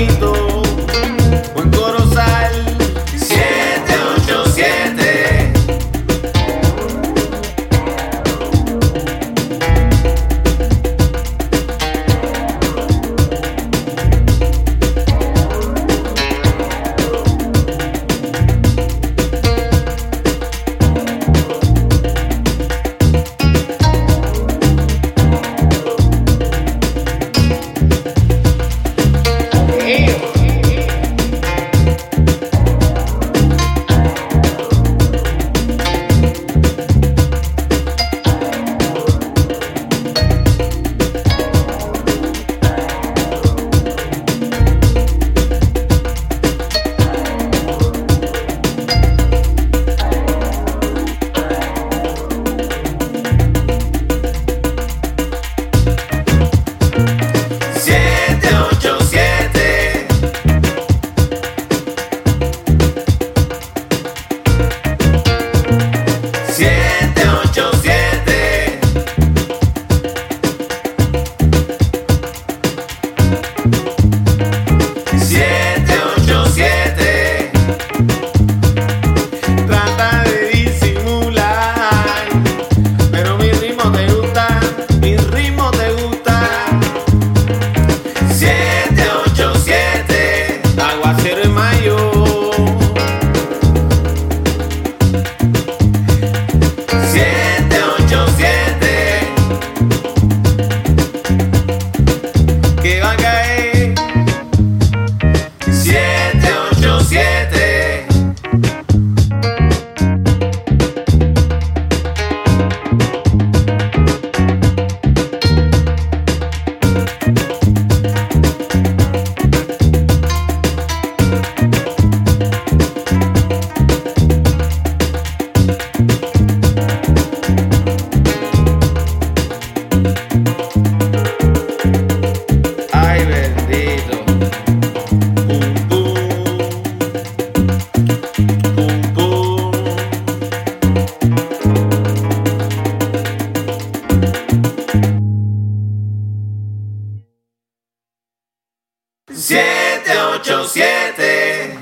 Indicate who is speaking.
Speaker 1: bonito. 7, 8, Yeah. ¡Siete, ocho, siete!